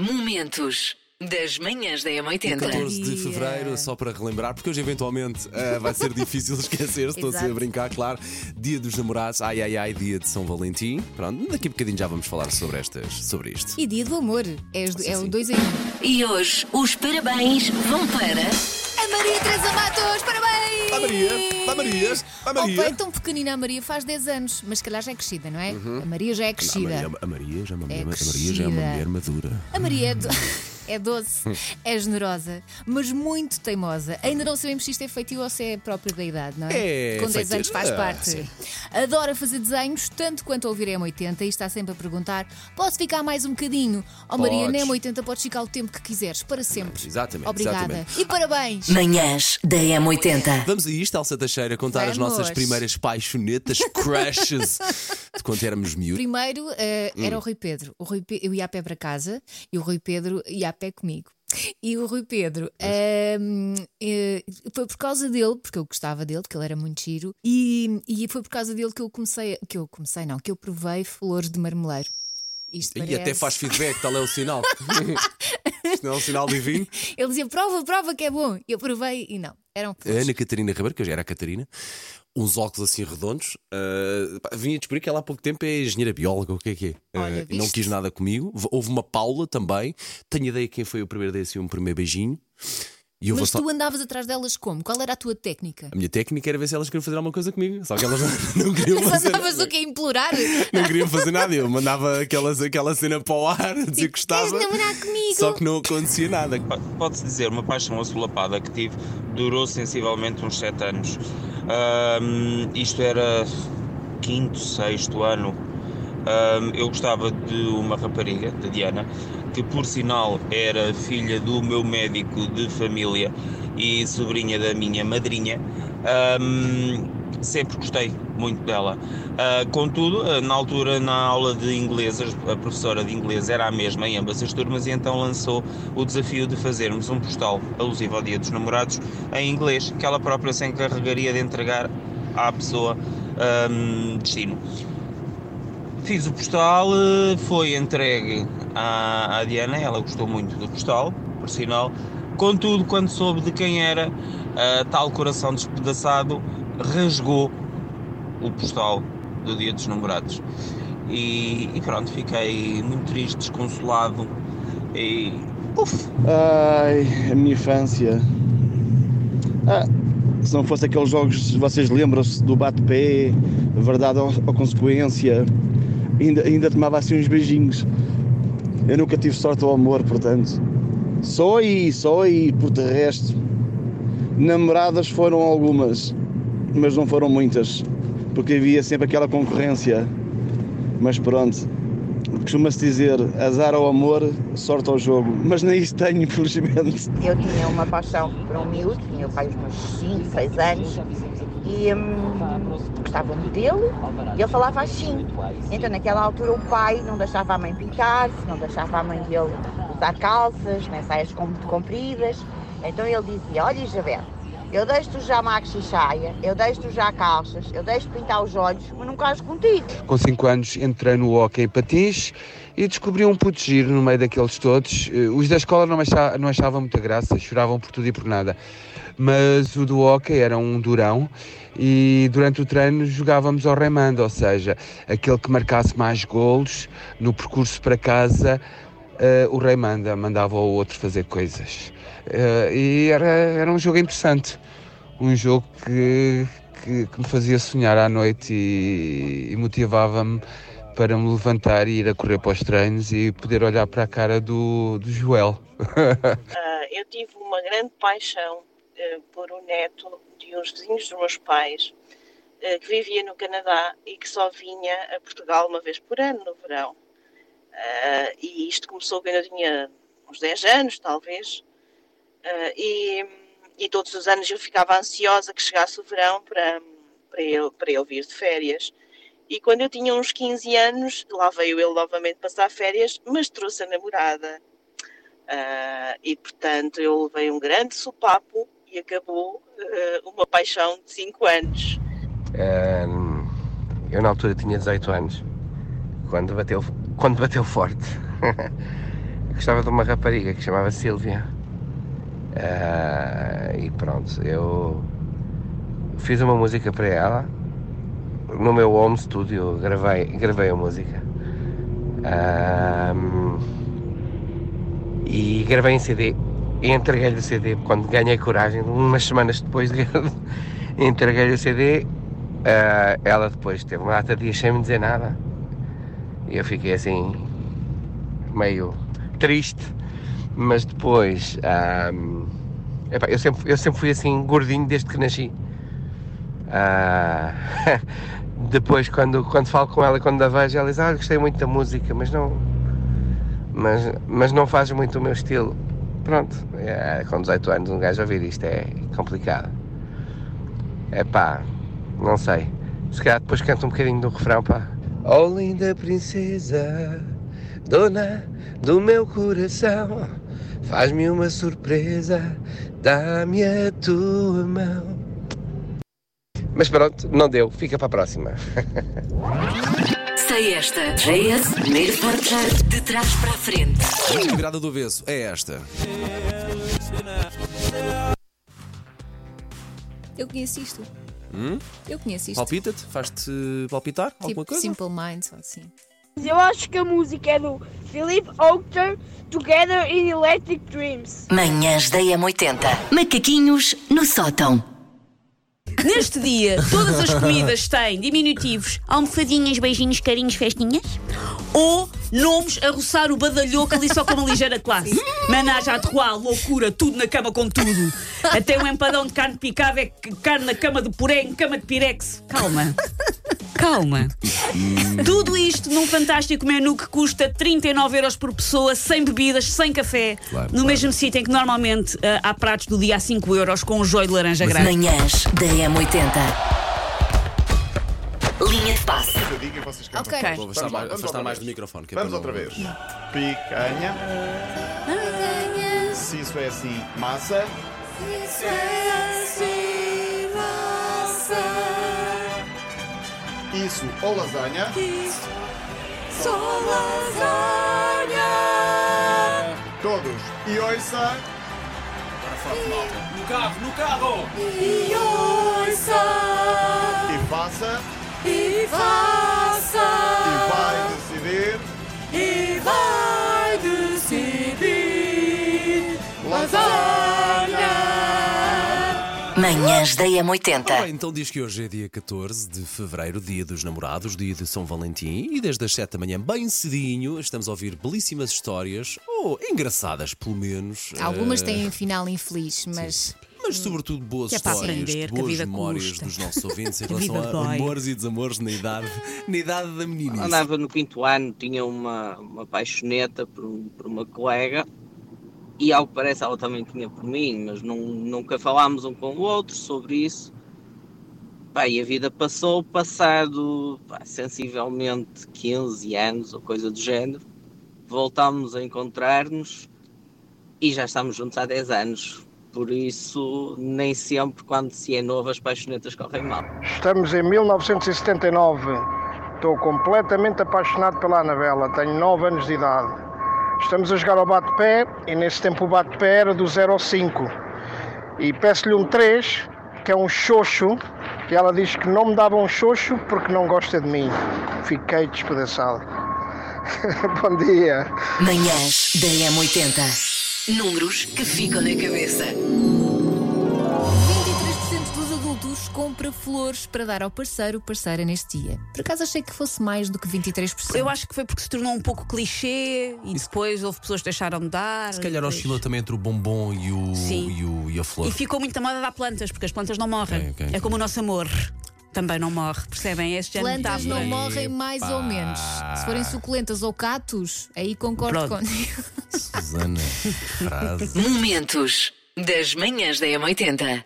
Momentos das manhãs da M80. 14 de fevereiro, só para relembrar, porque hoje eventualmente ah, vai ser difícil esquecer-se, estou a Exato. brincar, claro. Dia dos namorados, ai ai ai, dia de São Valentim. Pronto, daqui a bocadinho já vamos falar sobre, estas, sobre isto. E dia do amor. É, os- é o sim. 2 em 1. Um. E hoje os parabéns vão para. Maria Teresa Matos, parabéns! Vai Maria, vai Maria, vai Maria. Oh, bem, tão pequenina a Maria faz 10 anos, mas se calhar já é crescida, não é? A Maria já é Uhum. A crescida. Maria, a Maria já é uma, É mulher- a Maria já é uma crescida. mulher madura. A Maria é, do- é doce, é generosa, mas muito teimosa. Ainda não sabemos se isto é feitio ou se é próprio da idade, não é? É Com 10 feitio. anos faz Ah, parte. Adora fazer desenhos, tanto quanto a ouvir M80 e está sempre a perguntar: posso ficar mais um bocadinho? Oh Maria, na Podes. M80 podes ficar o tempo que quiseres, para sempre. Exatamente, Obrigada. exatamente. E parabéns! Manhãs da M80. Vamos a isto, Elsa Teixeira, contar as Vamos. nossas primeiras paixonetas, crushes quando éramos miúdos. Primeiro eh, era Hum. o Rui Pedro. O Rui Pe- Eu ia a pé para casa e o Rui Pedro ia a pé comigo. E o Rui Pedro ehm, eh, foi por causa dele, porque eu gostava dele, porque ele era muito giro, e, e foi por causa dele que eu comecei, que eu comecei, não, que eu provei flores de marmeleiro. Isto E parece... até faz feedback, tal é o sinal. Isto não é um sinal divino. Ele dizia, prova, prova que é bom. E eu provei e não, eram A. Ana Catarina Ribeiro, que eu já era a Catarina, uns óculos assim redondos. pá, vim a descobrir que ela há pouco tempo é engenheira bióloga, o que é que é? Olha, Ah, e não viste? quis nada comigo. Houve uma Paula também. Tenho ideia quem foi o primeiro desse um primeiro beijinho. E eu vou Mas só. tu andavas atrás delas como? Qual era a tua técnica? A minha técnica era ver se elas queriam fazer alguma coisa comigo. Só que elas não, não queriam fazer Andavas nada. o que implorar? Não queriam fazer nada. Eu mandava aquelas, aquela cena para o ar, a dizer que gostava. Namorar comigo? Só que não acontecia nada. Pode-se dizer, uma paixão assolapada que tive durou sensivelmente uns 7 anos. Ahm, isto era quinto, sexto ano. Ahm, eu gostava de uma rapariga, da Diana, que por sinal era filha do meu médico de família e sobrinha da minha madrinha. Ahm, sempre gostei muito dela. Ah, contudo, ah, na altura, na aula de inglês, a professora de inglês era a mesma em ambas as turmas e então lançou o desafio de fazermos um postal alusivo ao Dia dos Namorados em inglês, que ela própria se encarregaria de entregar à pessoa ahm, destino. Fiz o postal, eh, foi entregue à, à Diana, ela gostou muito do postal, por sinal. Contudo, quando soube de quem era, a tal coração despedaçado rasgou o postal do Dia dos Namorados. E, e pronto, fiquei muito triste, desconsolado e. Uf! Ai, a minha infância. Ah, se não fosse aqueles jogos, vocês lembram-se do bate-pé, verdade ou, ou consequência, ainda, ainda tomava assim uns beijinhos. Eu nunca tive sorte ao amor, portanto. Só aí, só aí, por de resto. Namoradas foram algumas, mas não foram muitas, porque havia sempre aquela concorrência. Mas pronto, costuma-se dizer azar ao amor, sorte ao jogo, mas nem isso tenho, infelizmente. Eu tinha uma paixão por um miúdo, tinha pai uns meus 5, 6 anos, e hum, gostava muito dele, e ele falava assim. Então, naquela altura, o pai não deixava a mãe pintar-se, não deixava a mãe dele usar calças, nem saias muito compridas. Então, ele dizia: Olha, Isabel, eu deixo-te já maxi saia, eu deixo-te já calças, eu deixo-te pintar os olhos, mas não caso contigo. Com 5 anos entrei no hockey patins e descobri um puto giro no meio daqueles todos. Eh, Os da escola não, achavam, não achavam muita graça, choravam por tudo e por nada. Mas o do hockey era um durão e durante o treino jogávamos ao remando, ou seja, aquele que marcasse mais golos no percurso para casa, eh, o rei manda, mandava o outro fazer coisas. Eh, e era, era um jogo interessante, um jogo que, que, que me fazia sonhar à noite e, e motivava-me para me levantar e ir a correr para os treinos e poder olhar para a cara do, do Joel. Ah, eu tive uma grande paixão eh, por um neto de uns vizinhos dos meus pais que vivia no Canadá e que só vinha a Portugal uma vez por ano no verão. Ah, e isto começou quando eu tinha uns 10 anos, talvez. Ah, e, e todos os anos eu ficava ansiosa que chegasse o verão para, para, ele, para ele vir de férias. E quando eu tinha uns 15 anos, lá veio ele novamente passar férias, mas trouxe a namorada. Ah, e portanto eu levei um grande sopapo e acabou uma paixão de 5 anos. Eu na altura tinha 18 anos, quando bateu, quando bateu forte. gostava de uma rapariga que chamava Silvia. Ah, e pronto, eu fiz uma música para ela. No meu home studio gravei, gravei a música. Ah, e gravei em CD entreguei-lhe o CD quando ganhei coragem, umas semanas depois de entreguei-lhe o CD. ah, ela depois teve uma data de dias sem me dizer nada. E eu fiquei assim, meio triste, mas depois ahm, epá, eu, sempre, eu sempre fui assim gordinho desde que nasci. Ah, depois quando, quando falo com ela quando a vejo, ela diz, ah, gostei muito da música, mas não. Mas, mas não faz muito o meu estilo. Pronto, é, com 18 anos um gajo ouvir isto é complicado. É pá, não sei. Se calhar depois canto um bocadinho do refrão, pá. Oh linda princesa, dona do meu coração, faz-me uma surpresa, dá-me a tua mão. Mas pronto, não deu, fica para a próxima. Sei esta. JS, primeiro portar de trás para a frente. A virada do avesso é esta. Eu conheço isto. Hum? Eu conheço isto. Palpita-te? Faz-te palpitar alguma Tipo coisa? Simple Minds ou assim. Eu acho que a música é do Philip Oakter, Together in Electric Dreams. Manhãs da M80. Macaquinhos no sótão. Neste dia, todas as comidas têm diminutivos, almofadinhas, beijinhos, carinhos, festinhas ou nomes a roçar o badalhoco ali só com uma ligeira classe. Manage à trois, loucura, tudo na cama com tudo. Até um empadão de carne picada é carne na cama de puré, em cama de pirex. Calma. Calma. Tudo isto num fantástico menu que custa 39 euros por pessoa, sem bebidas, sem café. Claro, no claro. mesmo sítio em que normalmente ah, há pratos do dia a 5 euros com um joio de laranja grande. Manhãs da M80. Eu digo e vocês cantam. Ok. Vou afastar, Vamos lá, mais, vamos afastar outra mais vez. do microfone. que é Vamos para outra não- vez. Picanha. Se isso é assim, massa. Isso ou lasanha. Todos. E ouça. No carro, no carro! E faça. E vai decidir. Lasanha. Manhãs da Ora M80. bem, então diz que hoje é dia 14 de fevereiro, dia dos namorados, dia de São Valentim, e desde as 7 da manhã, bem cedinho, estamos a ouvir belíssimas histórias, ou engraçadas pelo menos. Algumas eh, têm um final infeliz, mas Mas sobretudo boas Que é para histórias, aprender, boas memórias custa. dos nossos ouvintes em relação a dói. amores e desamores na idade, na idade da meninice. Andava no quinto ano, tinha uma, uma paixoneta por, por uma colega e ao que parece ela também tinha por mim, mas não, nunca falámos um com o outro sobre isso. Pá, e a vida passou, passado pá, sensivelmente 15 anos ou coisa do género, voltámos a encontrar-nos e já estamos juntos há 10 anos. Por isso, nem sempre quando se é novo as paixonetas correm mal. Estamos em 1979. Estou completamente apaixonado pela Anabela. Tenho 9 anos de idade. Estamos a jogar ao bate-pé e nesse tempo o bate-pé era do 0 ao 5. E peço-lhe um 3, que é um xoxo, e ela diz que não me dava um xoxo porque não gosta de mim. Fiquei despedaçado. Bom dia. Manhãs da M80. Números que ficam na cabeça. 23% dos adultos compra flores para dar ao parceiro, parceira neste dia. Por acaso achei que fosse mais do que 23%. Eu acho que foi porque se tornou um pouco clichê e depois houve pessoas que deixaram de dar. Se calhar depois- oscila também entre o bombom e, o, Sim. e, o, e a flor. E ficou muito a moda dar plantas, porque as plantas não morrem. Ok, ok, é ok. como o nosso amor. Também não morre, percebem? Este género Plantas não morrem mais ou menos. Se forem suculentas ou catos, aí concordo Pronto. contigo. Susana, frase. Momentos das manhãs da M80.